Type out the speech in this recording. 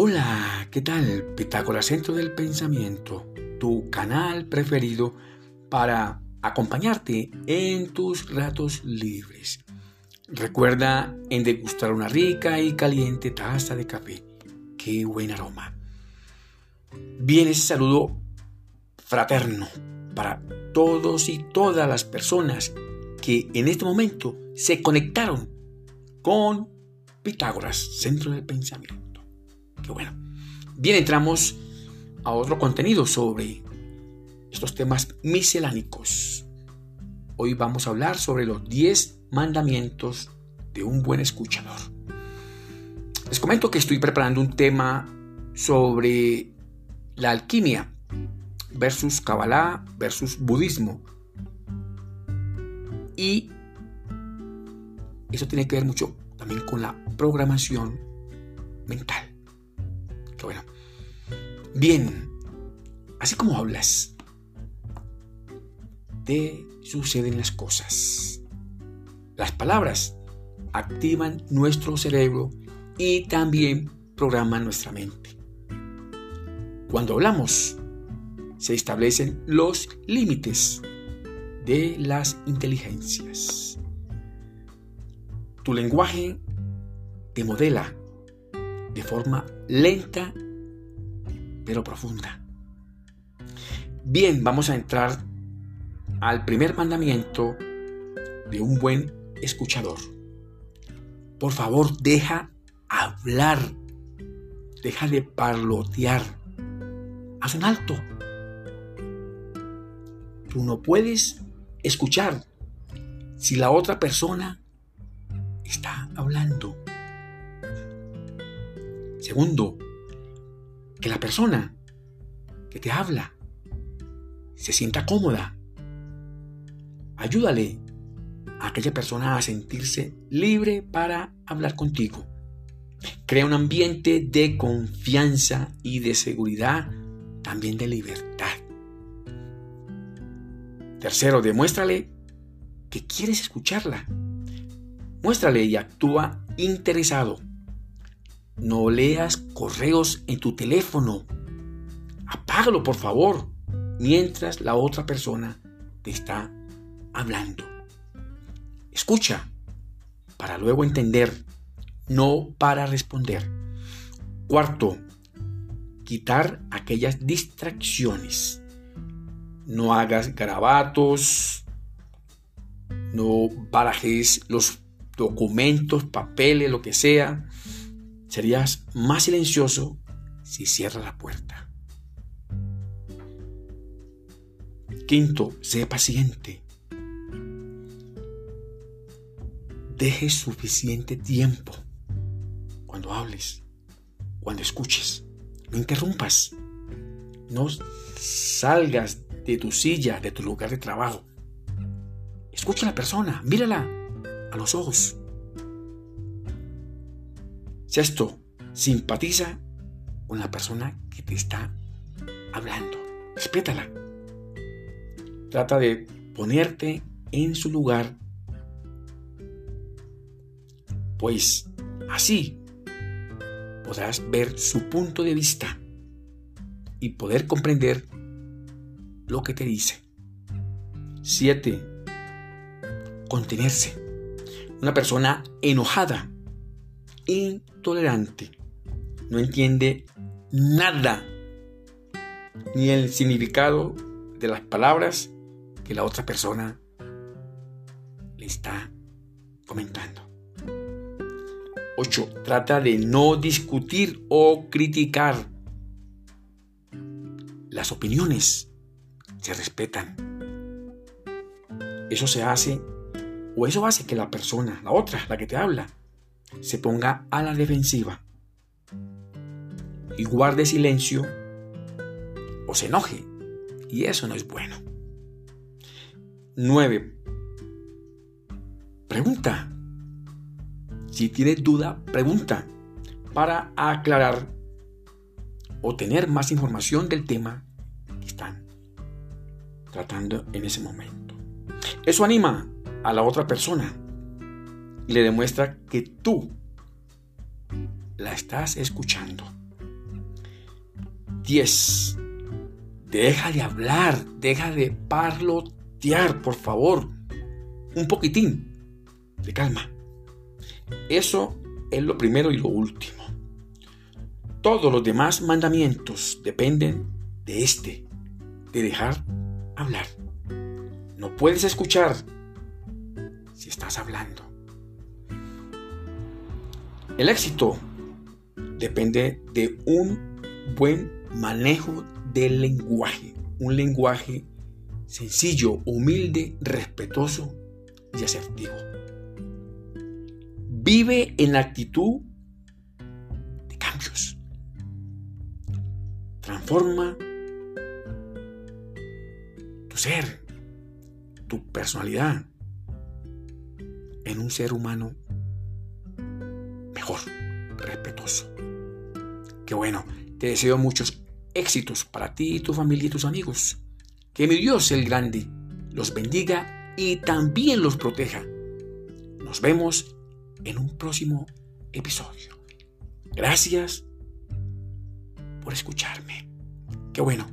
Hola, ¿qué tal? Pitágoras Centro del Pensamiento, tu canal preferido para acompañarte en tus ratos libres. Recuerda en degustar una rica y caliente taza de café. ¡Qué buen aroma! Bien, ese saludo fraterno para todos y todas las personas que en este momento se conectaron con Pitágoras, Centro del Pensamiento bueno. Bien, entramos a otro contenido sobre estos temas miscelánicos. Hoy vamos a hablar sobre los 10 mandamientos de un buen escuchador. Les comento que estoy preparando un tema sobre la alquimia versus Kabbalah versus budismo. Y eso tiene que ver mucho también con la programación mental. Bueno, bien, así como hablas, te suceden las cosas. Las palabras activan nuestro cerebro y también programan nuestra mente. Cuando hablamos, se establecen los límites de las inteligencias. Tu lenguaje te modela de forma lenta pero profunda. Bien, vamos a entrar al primer mandamiento de un buen escuchador. Por favor, deja hablar, deja de parlotear. Haz un alto. Tú no puedes escuchar si la otra persona está hablando. Segundo, que la persona que te habla se sienta cómoda. Ayúdale a aquella persona a sentirse libre para hablar contigo. Crea un ambiente de confianza y de seguridad, también de libertad. Tercero, demuéstrale que quieres escucharla. Muéstrale y actúa interesado. No leas correos en tu teléfono. Apágalo, por favor, mientras la otra persona te está hablando. Escucha para luego entender, no para responder. Cuarto, quitar aquellas distracciones. No hagas garabatos, no barajes los documentos, papeles, lo que sea Serías más silencioso si cierras la puerta. Quinto, sé paciente. Deje suficiente tiempo cuando hables, cuando escuches. No interrumpas. No salgas de tu silla, de tu lugar de trabajo. Escucha a la persona, mírala a los ojos. Sexto, simpatiza con la persona que te está hablando. Respétala. Trata de ponerte en su lugar. Pues así podrás ver su punto de vista y poder comprender lo que te dice. Siete, Contenerse. Una persona enojada intolerante. No entiende nada, ni el significado de las palabras que la otra persona le está comentando. 8. Trata de no discutir o criticar. Las opiniones se respetan. Eso se hace, o eso hace que la persona, la otra, la que te habla, se ponga a la defensiva y guarde silencio o se enoje. Y eso no es bueno. 9. Pregunta. Si tienes duda, pregunta para aclarar o tener más información del tema que están tratando en ese momento. Eso anima a la otra persona le demuestra que tú la estás escuchando. 10. Deja de hablar, deja de parlotear, por favor. Un poquitín de calma. Eso es lo primero y lo último. Todos los demás mandamientos dependen de este, de dejar hablar. No puedes escuchar si estás hablando. El éxito depende de un buen manejo del lenguaje. Un lenguaje sencillo, humilde, respetuoso y asertivo. Vive en actitud de cambios. Transforma tu ser, tu personalidad en un ser humano respetuoso. Qué bueno, te deseo muchos éxitos para ti tu familia y tus amigos. Que mi Dios el grande los bendiga y también los proteja. Nos vemos en un próximo episodio. Gracias por escucharme. Qué bueno.